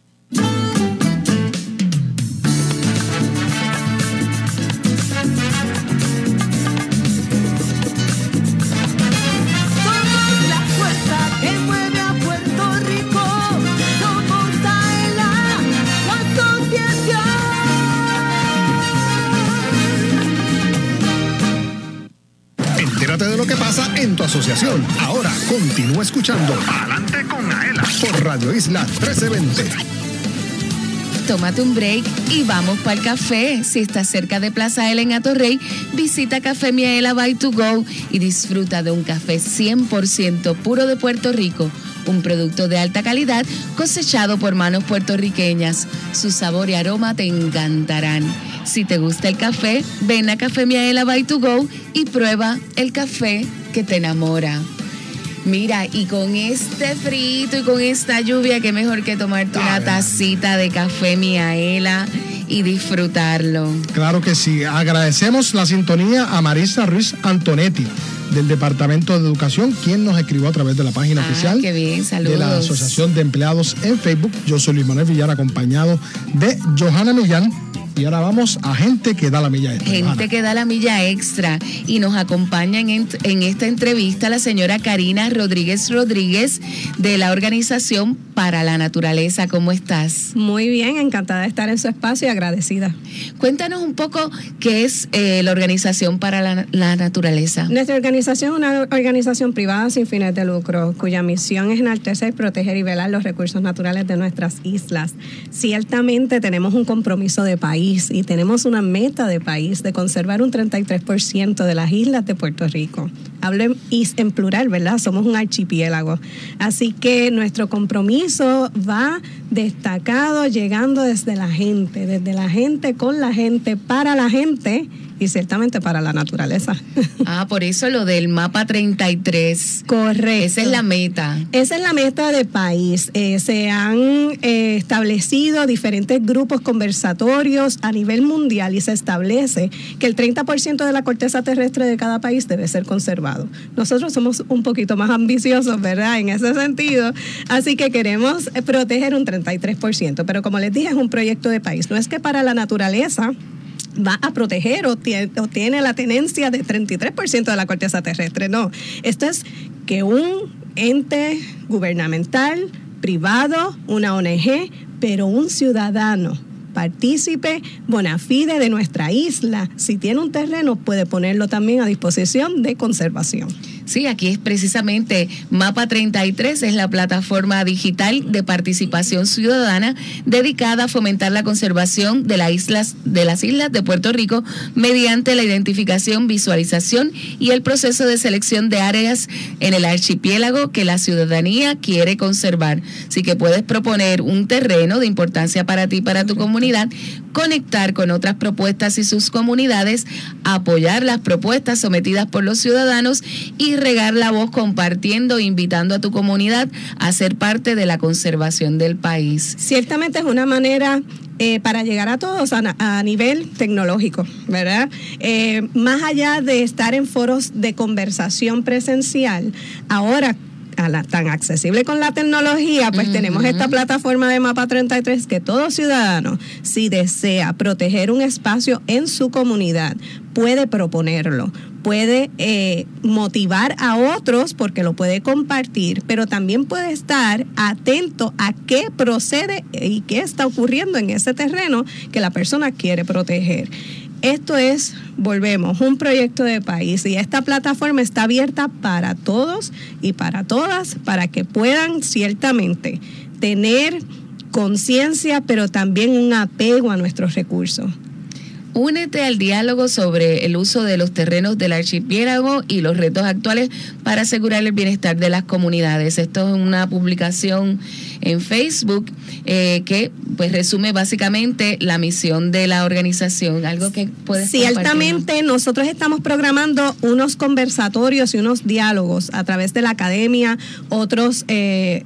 Somos la fuerza que mueve a Puerto Rico. Somos Aela, la asociación. Entérate de lo que pasa en tu asociación. Ahora continúa escuchando Adelante con Aela por Radio Isla 1320. Tómate un break y vamos para el café. Si estás cerca de Plaza Ela en Atorrey, visita Café Miaela by to go y disfruta de un café 100% puro de Puerto Rico. Un producto de alta calidad cosechado por manos puertorriqueñas. Su sabor y aroma te encantarán. Si te gusta el café, ven a Café Miaela by to go y prueba el café que te enamora. Mira, y con este frito y con esta lluvia, qué mejor que tomarte una tacita de café Miaela y disfrutarlo. Claro que sí. Agradecemos la sintonía a Marisa Ruiz Antonetti del Departamento de Educación, quien nos escribió a través de la página Ah, oficial qué bien, de la. Asociación de Empleados en Facebook. Yo soy Luis Manuel Villar, acompañado de Johanna Millán. Y ahora vamos a gente que da la milla extra. Gente que da la milla extra y nos acompaña en, en esta entrevista la señora Karina Rodríguez Rodríguez de la Organización para la Naturaleza. ¿Cómo estás? Muy bien, encantada de estar en su espacio y agradecida. Cuéntanos un poco qué es eh, la Organización para la, la Naturaleza. Nuestra organización es una organización privada sin fines de lucro, cuya misión es enaltecer, proteger y velar los recursos naturales de nuestras islas. Ciertamente tenemos un compromiso de país y tenemos una meta de país de conservar un 33% de las islas de Puerto Rico. Hablo en, en plural, ¿verdad? Somos un archipiélago. Así que nuestro compromiso va destacado llegando desde la gente, desde la gente con la gente, para la gente y ciertamente para la naturaleza. [laughs] Ah, por eso lo del mapa 33. Correcto. Esa es la meta. Esa es la meta de país. Eh, se han eh, establecido diferentes grupos conversatorios a nivel mundial y se establece que el 30% de la corteza terrestre de cada país debe ser conservado. Nosotros somos un poquito más ambiciosos, ¿verdad? En ese sentido. Así que queremos eh, proteger un 33%. Pero como les dije, es un proyecto de país. No es que para la naturaleza va a proteger o tiene, o tiene la tenencia de 33% de la corteza terrestre. No, esto es que un ente gubernamental, privado, una ONG, pero un ciudadano partícipe bona fide de nuestra isla, si tiene un terreno puede ponerlo también a disposición de conservación. Sí, aquí es precisamente Mapa 33, es la plataforma digital de participación ciudadana dedicada a fomentar la conservación de, las islas, de las islas de Puerto Rico mediante la identificación, visualización y el proceso de selección de áreas en el archipiélago que la ciudadanía quiere conservar. Así que puedes proponer un terreno de importancia para ti y para tu comunidad, conectar con otras propuestas y sus comunidades, apoyar las propuestas sometidas por los ciudadanos y regar la voz compartiendo invitando a tu comunidad a ser parte de la conservación del país. Ciertamente es una manera eh, para llegar a todos a, nivel tecnológico, ¿verdad? Eh, más allá de estar en foros de conversación presencial, ahora la- tan accesible con la tecnología, pues tenemos esta plataforma de Mapa 33 que todo ciudadano, si desea proteger un espacio en su comunidad, puede proponerlo, puede eh, motivar a otros porque lo puede compartir, pero también puede estar atento a qué procede y qué está ocurriendo en ese terreno que la persona quiere proteger. Esto es, volvemos, un proyecto de país y esta plataforma está abierta para todos y para todas, para que puedan ciertamente tener conciencia, pero también un apego a nuestros recursos. Únete al diálogo sobre el uso de los terrenos del archipiélago y los retos actuales para asegurar el bienestar de las comunidades. Esto es una publicación en Facebook eh, que pues resume básicamente la misión de la organización. Algo que puedes? Ciertamente nosotros estamos programando unos conversatorios y unos diálogos a través de la academia, otras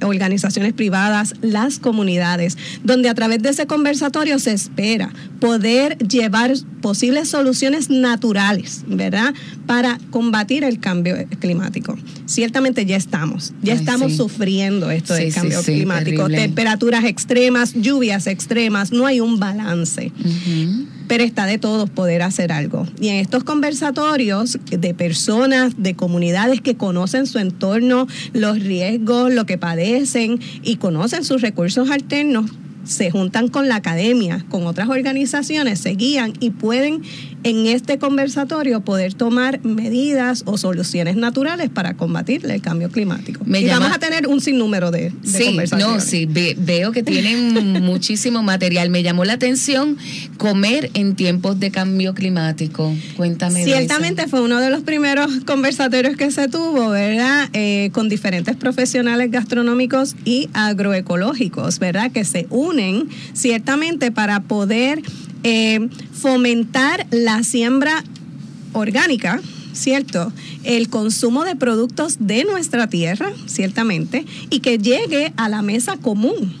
organizaciones privadas, las comunidades, donde a través de ese conversatorio se espera poder llevar posibles soluciones naturales, ¿verdad? Para combatir el cambio climático. Ciertamente ya estamos, ya Ay, estamos sí. sufriendo esto del Sí, cambio sí, climático, terrible. temperaturas extremas, lluvias extremas, no hay un balance pero está de todos poder hacer algo. Y en estos conversatorios de personas, de comunidades que conocen su entorno, los riesgos, lo que padecen y conocen sus recursos alternos, se juntan con la academia, con otras organizaciones, se guían y pueden en este conversatorio poder tomar medidas o soluciones naturales para combatir el cambio climático. Me y llama- vamos a tener un sinnúmero de, de Sí, conversaciones. no, sí, ve- veo que tienen [laughs] muchísimo material. Me llamó la atención comer en tiempos de cambio climático. Cuéntame. eso. Ciertamente fue uno de los primeros conversatorios que se tuvo, ¿verdad? Eh, con diferentes profesionales gastronómicos y agroecológicos, ¿verdad? Que se unen ciertamente para poder eh, fomentar la siembra orgánica ¿cierto? El consumo de productos de nuestra tierra, ciertamente, y que llegue a la mesa común,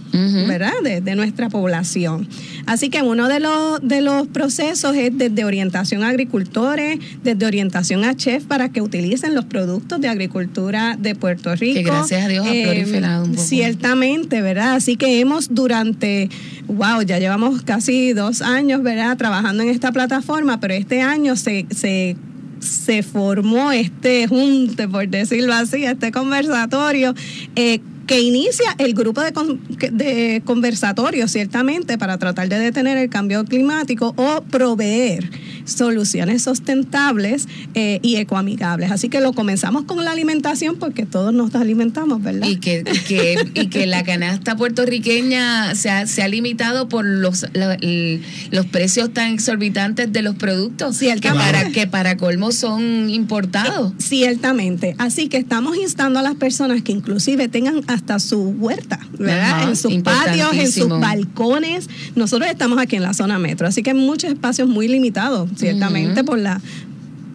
¿verdad? De, de nuestra población. Así que uno de los, de los procesos es desde orientación a agricultores, desde orientación a chef para que utilicen los productos de agricultura de Puerto Rico. Que gracias a Dios ha proliferado un poco. Ciertamente, ¿verdad? Así que hemos durante, wow, ya llevamos casi dos años, ¿verdad? Trabajando en esta plataforma, pero este año se, se se formó este junte, por decirlo así, este conversatorio. eh, que inicia el grupo de, con- de conversatorio, ciertamente, para tratar de detener el cambio climático o proveer soluciones sustentables eh, y ecoamigables. Así que lo comenzamos con la alimentación porque todos nos alimentamos, ¿verdad? Y que, y que, y que la canasta puertorriqueña se ha, se ha limitado por los, la- los precios tan exorbitantes de los productos que para, que para colmo son importados. Ciertamente. Así que estamos instando a las personas que inclusive tengan hasta su huerta, ¿verdad? Ajá, en sus patios, en sus balcones. Nosotros estamos aquí en la zona metro, así que hay muchos espacios muy limitados, ciertamente por la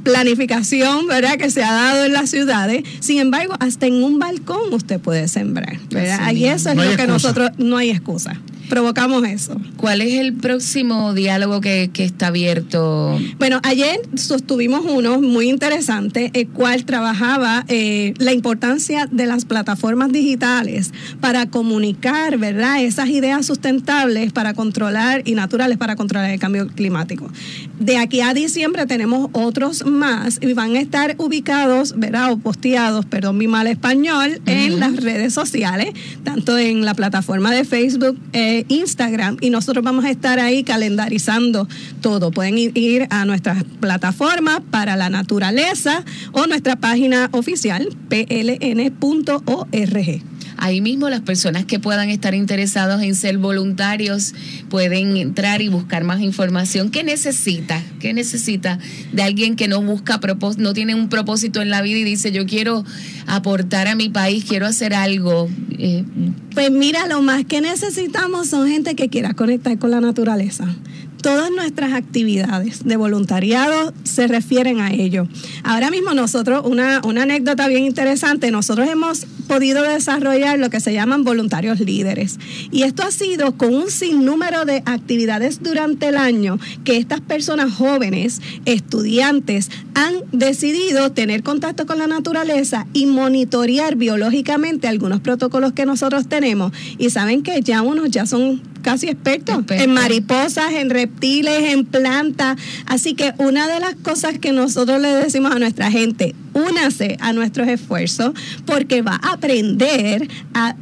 planificación, ¿verdad? Que se ha dado en las ciudades. Sin embargo, hasta en un balcón usted puede sembrar, ¿verdad? Así Y eso es No lo que excusa. nosotros, no hay excusa. Provocamos eso. ¿Cuál es el próximo diálogo que, que está abierto? Bueno, ayer sostuvimos uno muy interesante, el cual trabajaba eh, la importancia de las plataformas digitales para comunicar, ¿verdad?, esas ideas sustentables para controlar y naturales para controlar el cambio climático. De aquí a diciembre tenemos otros más y van a estar ubicados, ¿verdad?, o posteados, perdón mi mal español, en las redes sociales, tanto en la plataforma de Facebook, eh, Instagram, y nosotros vamos a estar ahí calendarizando todo. Pueden ir, a nuestra plataforma para la naturaleza o nuestra página oficial pln.org. Ahí mismo las personas que puedan estar interesados en ser voluntarios pueden entrar y buscar más información. ¿Qué necesita? ¿Qué necesita de alguien que no busca propós- no tiene un propósito en la vida y dice yo quiero aportar a mi país, quiero hacer algo? Eh, Pues mira, lo más que necesitamos son gente que quiera conectar con la naturaleza. Todas nuestras actividades de voluntariado se refieren a ello. Ahora mismo nosotros, una, una anécdota bien interesante, nosotros hemos podido desarrollar lo que se llaman voluntarios líderes. Y esto ha sido con un sinnúmero de actividades durante el año que estas personas jóvenes, estudiantes, han decidido tener contacto con la naturaleza y monitorear biológicamente algunos protocolos que nosotros tenemos. Y saben que ya unos ya son casi expertos, en mariposas, en reptiles, en plantas. Así que una de las cosas que nosotros le decimos a nuestra gente, únase a nuestros esfuerzos porque va a aprender a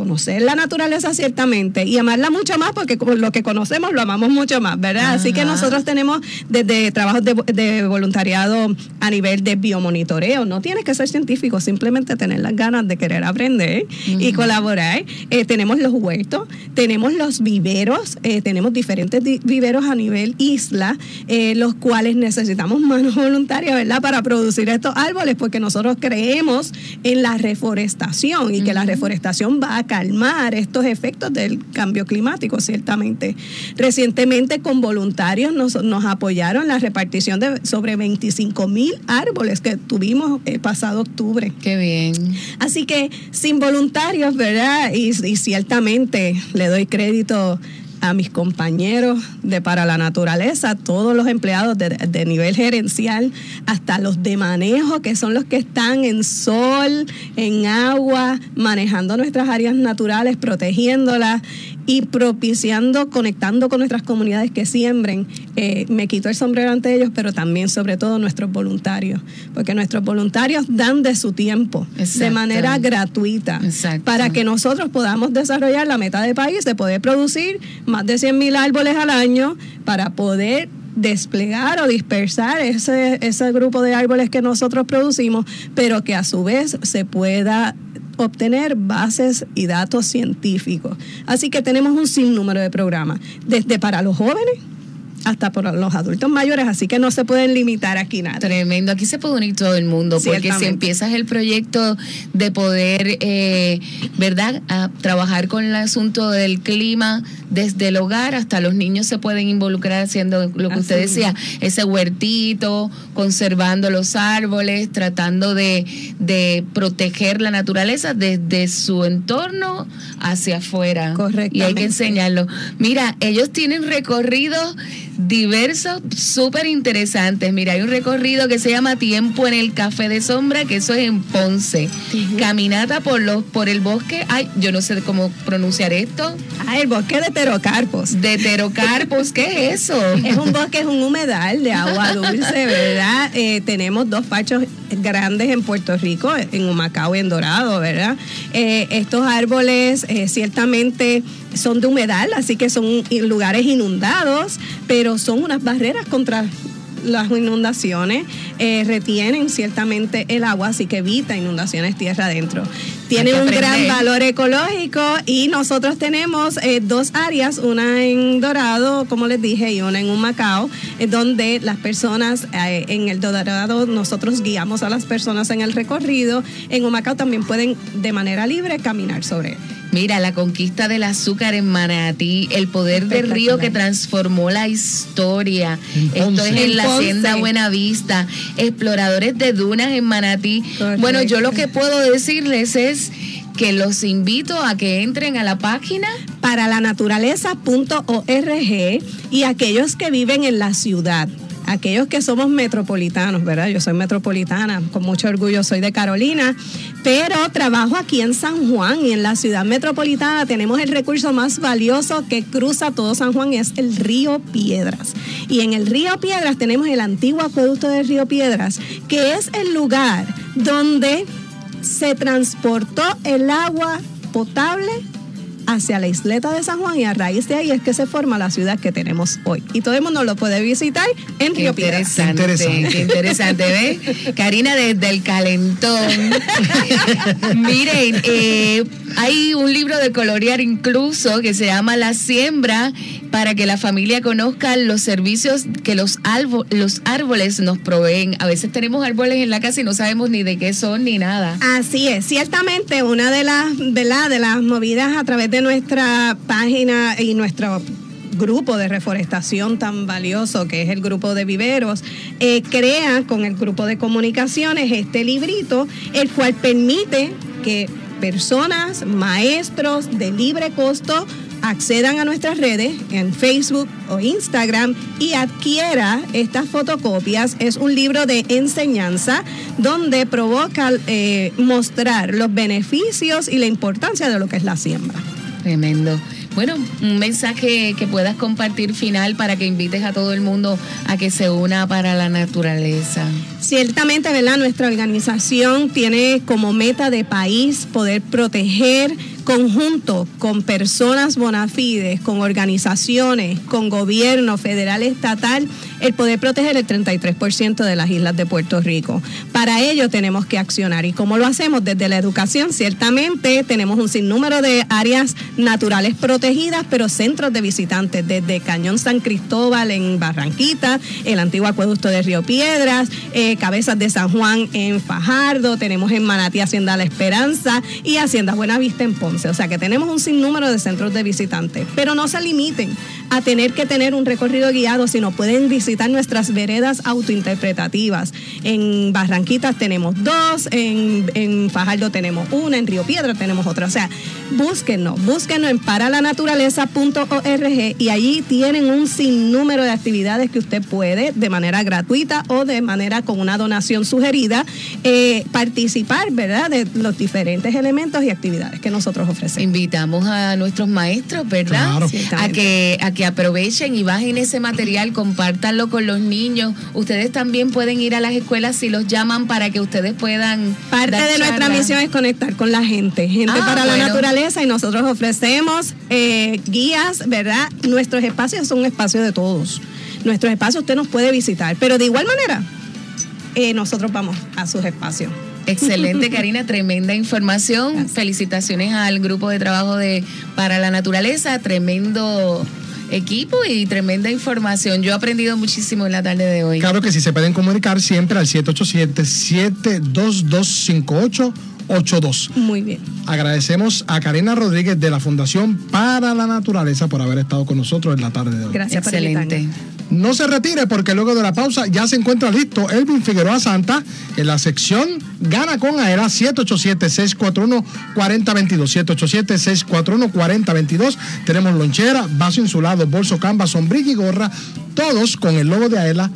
conocer la naturaleza ciertamente y amarla mucho más porque lo que conocemos lo amamos mucho más, ¿verdad? Así que nosotros tenemos desde trabajos de, de voluntariado a nivel de biomonitoreo. No tienes que ser científico, simplemente tener las ganas de querer aprender y colaborar. Eh, tenemos los huertos, tenemos los viveros, eh, tenemos diferentes di- viveros a nivel isla, eh, los cuales necesitamos manos [laughs] voluntarias, ¿verdad? Para producir estos árboles, porque nosotros creemos en la reforestación y que la reforestación va a calmar estos efectos del cambio climático, ciertamente. Recientemente con voluntarios nos, nos apoyaron la repartición de sobre 25 mil árboles que tuvimos el pasado octubre. Qué bien. Así que sin voluntarios, ¿verdad? Y, y ciertamente le doy crédito a mis compañeros de Para la Naturaleza, todos los empleados de, de nivel gerencial, hasta los de manejo, que son los que están en sol, en agua, manejando nuestras áreas naturales, protegiéndolas y propiciando, conectando con nuestras comunidades que siembren. Eh, me quito el sombrero ante ellos, pero también sobre todo nuestros voluntarios, porque nuestros voluntarios dan de su tiempo de Exacto. manera gratuita para que nosotros podamos desarrollar la meta de país de poder producir más de 100 mil árboles al año para poder desplegar o dispersar ese, ese grupo de árboles que nosotros producimos, pero que a su vez se pueda obtener bases y datos científicos. Así que tenemos un sinnúmero de programas, desde para los jóvenes, hasta por los adultos mayores, así que no se pueden limitar aquí nada. Tremendo, aquí se puede unir todo el mundo, porque si empiezas el proyecto de poder, eh, ¿verdad?, a trabajar con el asunto del clima desde el hogar hasta los niños se pueden involucrar haciendo lo que usted decía, ese huertito, conservando los árboles, tratando de, de proteger la naturaleza desde su entorno hacia afuera. Y hay que enseñarlo. Mira, ellos tienen recorridos diversos, súper interesantes. Mira, hay un recorrido que se llama Tiempo en el Café de Sombra, que eso es en Ponce. Caminata por los por el bosque. Ay, yo no sé cómo pronunciar esto. Ah, el bosque de Terocarpos. De Terocarpos, ¿qué es eso? Es un bosque, es un humedal de agua [laughs] dulce, ¿verdad? Eh, tenemos dos pachos grandes en Puerto Rico, en Humacao y en Dorado, ¿verdad? Eh, estos árboles eh, ciertamente son de humedal, así que son lugares inundados, pero son unas barreras contra las inundaciones, eh, retienen ciertamente el agua, así que evita inundaciones tierra adentro. Tiene un gran valor ecológico y nosotros tenemos eh, dos áreas, una en Dorado, como les dije, y una en Humacao, eh, donde las personas en el Dorado nosotros guiamos a las personas en el recorrido, en Humacao también pueden de manera libre caminar sobre él. Mira, la conquista del azúcar en Manatí, el poder del río que transformó la historia. Esto es En la hacienda Buenavista, exploradores de dunas en Manatí. Bueno, yo lo que puedo decirles es que los invito a que entren a la página para la naturaleza.org y aquellos que viven en la ciudad. Aquellos que somos metropolitanos, ¿verdad? Yo soy metropolitana, con mucho orgullo soy de Carolina, pero trabajo aquí en San Juan y en la ciudad metropolitana tenemos el recurso más valioso que cruza todo San Juan, es el río Piedras. Y en el río Piedras tenemos el antiguo acueducto del río Piedras, que es el lugar donde se transportó el agua potable hacia la isleta de San Juan y a raíz de ahí es que se forma la ciudad que tenemos hoy. Y todo el mundo lo puede visitar en Qué Río Piedras. interesante, qué interesante, ¿ves? Karina desde el calentón. [laughs] Miren, eh, hay un libro de colorear incluso que se llama La Siembra para que la familia conozca los servicios que los, albo- los árboles nos proveen. A veces tenemos árboles en la casa y no sabemos ni de qué son ni nada. Así es, ciertamente una de las, ¿verdad? de las movidas a través de nuestra página y nuestro grupo de reforestación tan valioso que es el grupo de viveros, eh, crea con el grupo de comunicaciones este librito, el cual permite que personas, maestros de libre costo, accedan a nuestras redes en Facebook o Instagram y adquiera estas fotocopias. Es un libro de enseñanza donde provoca eh, mostrar los beneficios y la importancia de lo que es la siembra. Tremendo. Bueno, un mensaje que puedas compartir final para que invites a todo el mundo a que se una para la naturaleza. Ciertamente, ¿verdad? Nuestra organización tiene como meta de país poder proteger conjunto con personas bona fides, con organizaciones, con gobierno federal, estatal, el poder proteger el 33% de las islas de Puerto Rico. Para ello tenemos que accionar. ¿Y cómo lo hacemos? Desde la educación, ciertamente tenemos un sinnúmero de áreas naturales protegidas, pero centros de visitantes, desde Cañón San Cristóbal en Barranquita, el antiguo acueducto de Río Piedras, eh, Cabezas de San Juan en Fajardo, tenemos en Manatí Hacienda La Esperanza y Hacienda Buenavista en Ponce. O sea que tenemos un sinnúmero de centros de visitantes, pero no se limiten a tener que tener un recorrido guiado, sino pueden visitar nuestras veredas autointerpretativas. En Barranquitas tenemos dos, en, en Fajardo tenemos una, en Río Piedra tenemos otra. O sea, búsquenos, búsquenos en paralanaturaleza.org y allí tienen un sinnúmero de actividades que usted puede, de manera gratuita o de manera con una donación sugerida, eh, participar, ¿verdad?, de los diferentes elementos y actividades que nosotros ofrecemos. Invitamos a nuestros maestros, ¿verdad? Claro. A que, a que aprovechen y bajen ese material, compártanlo con los niños. Ustedes también pueden ir a las escuelas si los llaman para que ustedes puedan. Parte dar de nuestra misión es conectar con la gente, gente Ah, para la naturaleza y nosotros ofrecemos eh, guías, ¿verdad? Nuestros espacios son un espacio de todos. Nuestros espacios usted nos puede visitar, pero de igual manera eh, nosotros vamos a sus espacios. Excelente, [laughs] Karina, tremenda información. Felicitaciones al grupo de trabajo de para la naturaleza, tremendo equipo y tremenda información. Yo he aprendido muchísimo en la tarde de hoy. Claro que sí, se pueden comunicar siempre al 787-722-5882. Muy bien. Agradecemos a Karina Rodríguez de la Fundación para la Naturaleza por haber estado con nosotros en la tarde de hoy. Gracias por Excelente. No se retire porque luego de la pausa ya se encuentra listo Elvin Figueroa Santa en la sección Gana con Aera 787-641-4022. 787-641-4022. Tenemos lonchera, vaso insulado, bolso camba, sombrilla y gorra, todos con el logo de Aela.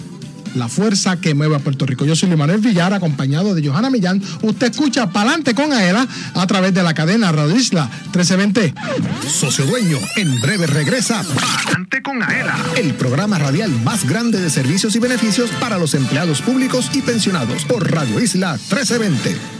La fuerza que mueve a Puerto Rico. Yo soy Luis Manuel Villar, acompañado de Johanna Millán. Usted escucha Palante con Aela a través de la cadena Radio Isla 1320. Socio Dueño, en breve regresa Palante con Aela, el programa radial más grande de servicios y beneficios para los empleados públicos y pensionados por Radio Isla 1320.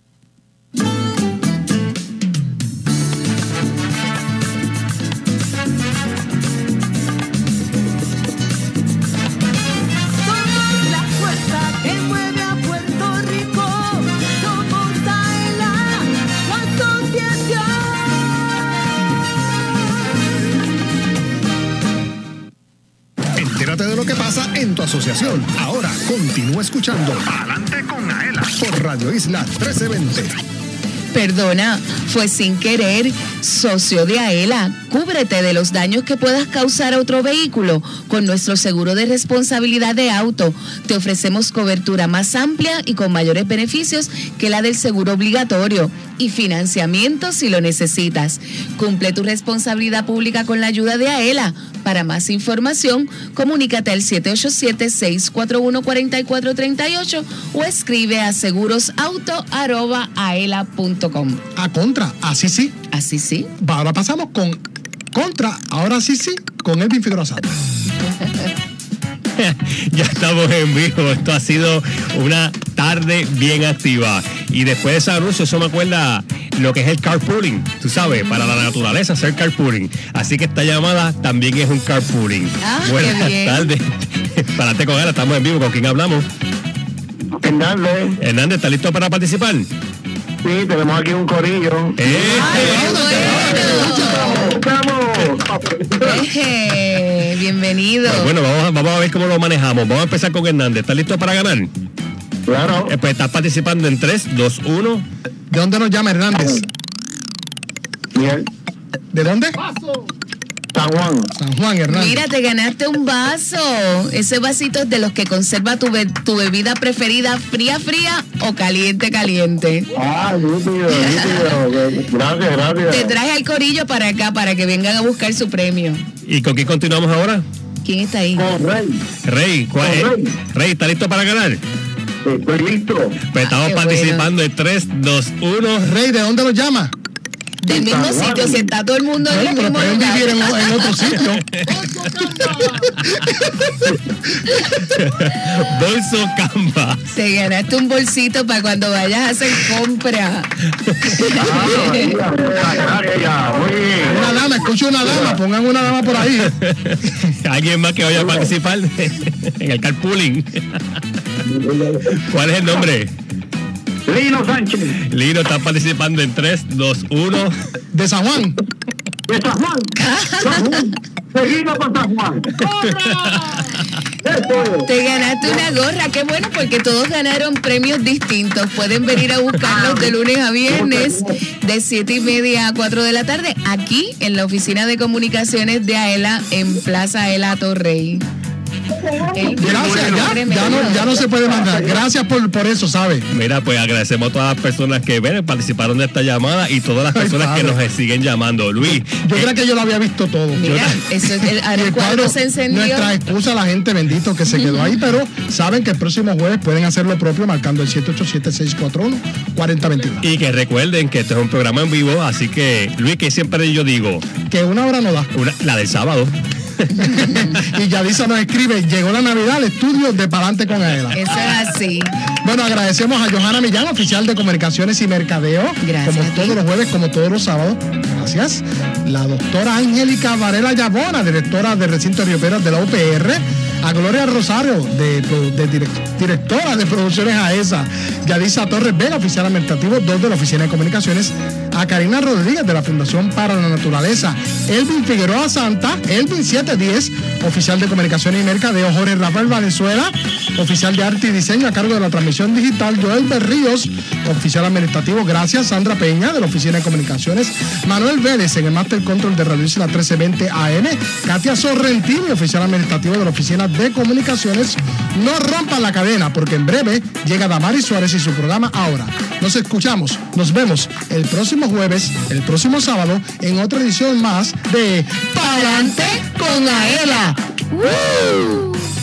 Asociación. Ahora continúa escuchando Adelante con Aela por Radio Isla 1320. Perdona, fue sin querer. Socio de AELA, cúbrete de los daños que puedas causar a otro vehículo con nuestro seguro de responsabilidad de auto. Te ofrecemos cobertura más amplia y con mayores beneficios que la del seguro obligatorio y financiamiento si lo necesitas. Cumple tu responsabilidad pública con la ayuda de AELA. Para más información, comunícate al 787-641-4438 o escribe a segurosauto.aela.com. A contra, así sí. Así sí. Ahora pasamos con contra, ahora sí sí, con Elvin Figueroa. [laughs] ya estamos en vivo. Esto ha sido una tarde bien activa. Y después de ese anuncio, eso me acuerda lo que es el carpooling. Tú sabes, para la naturaleza hacer carpooling. Así que esta llamada también es un carpooling. Ah, qué Buenas bien. tardes. [laughs] Párate con él, estamos en vivo. ¿Con quién hablamos? Hernández. Hernández, ¿está listo para participar? Sí, tenemos aquí un corillo. Eje, bienvenido. Pues bueno, vamos a, vamos a ver cómo lo manejamos. Vamos a empezar con Hernández. ¿Estás listo para ganar? Claro. pues estás participando en 3, 2, 1. ¿De dónde nos llama Hernández? ¿De dónde? San Juan. San Juan, Hernández. Mira, te ganaste un vaso. Ese vasito es de los que conserva tu, be- tu bebida preferida fría, fría o caliente, caliente. Ah, nítido, nítido. [laughs] Gracias, gracias. Te traje al corillo para acá para que vengan a buscar su premio. ¿Y con quién continuamos ahora? ¿Quién está ahí? Rey, ¿cuál es? Rey, ¿está listo para ganar? Estoy listo. Pues estamos qué participando en 3, 2, 1. Rey, ¿de dónde lo llama? Del mismo sitio, si está todo el mundo en el mismo pueden lugar. vivir en, en otro sitio. [laughs] Bolso Camba. Te ganaste un bolsito para cuando vayas a hacer compra. Una dama, escucho una dama, pongan una dama por ahí. Alguien más que vaya a participar en el carpooling. ¿Cuál es el nombre? Lino Sánchez. Lino está participando en 3, 2, 1. De San Juan. De San Juan. San Juan. Seguimos con San Juan. Te ganaste una gorra, qué bueno porque todos ganaron premios distintos. Pueden venir a buscarlos de lunes a viernes de 7 y media a 4 de la tarde aquí en la oficina de comunicaciones de AELA en Plaza AELA Torrey. Gracias, ya, ya, no, ya no se puede mandar. Gracias por, por eso, ¿sabe? Mira, pues agradecemos a todas las personas que ven, participaron de esta llamada y todas las Ay, personas que nos siguen llamando. Luis, Yo creía que yo lo había visto todo. Mira, eso es el, [laughs] cuadro se encendió. Nuestra excusa a la gente bendito que se quedó ahí, pero saben que el próximo jueves pueden hacer lo propio marcando el 787-641-4021. y que recuerden que esto es un programa en vivo, así que Luis, que siempre yo digo, Que una hora no da. una- la del sábado. [laughs] y Yadisa nos escribe, llegó la Navidad al estudio de Palante con Aela. Eso es así. Bueno, agradecemos a Johanna Millán, oficial de Comunicaciones y Mercadeo. Gracias Como todos los jueves, como todos los sábados. Gracias. La doctora Angélica Varela Yabona, directora del recinto de Río Piedras de la UPR. A Gloria Rosario, de, directora de producciones AESA. Yadisa Torres Vega, oficial administrativo 2 de la Oficina de Comunicaciones. A Karina Rodríguez, de la Fundación para la Naturaleza. Elvin Figueroa Santa, Elvin 710, oficial de Comunicaciones y Mercadeo. Jorge Rafael Valenzuela, oficial de arte y diseño a cargo de la transmisión digital. Joel Berríos, oficial administrativo. Gracias. Sandra Peña, de la Oficina de Comunicaciones. Manuel Vélez, en el Master Control de Radio Isla 1320 AM. Katia Sorrentini, oficial administrativo de la Oficina de Comunicaciones. No rompan la cadena, porque en breve llega Damari Suárez y su programa Ahora. Nos escuchamos, nos vemos el próximo jueves, el próximo sábado, en otra edición más de Palante con Aela. ¡Woo!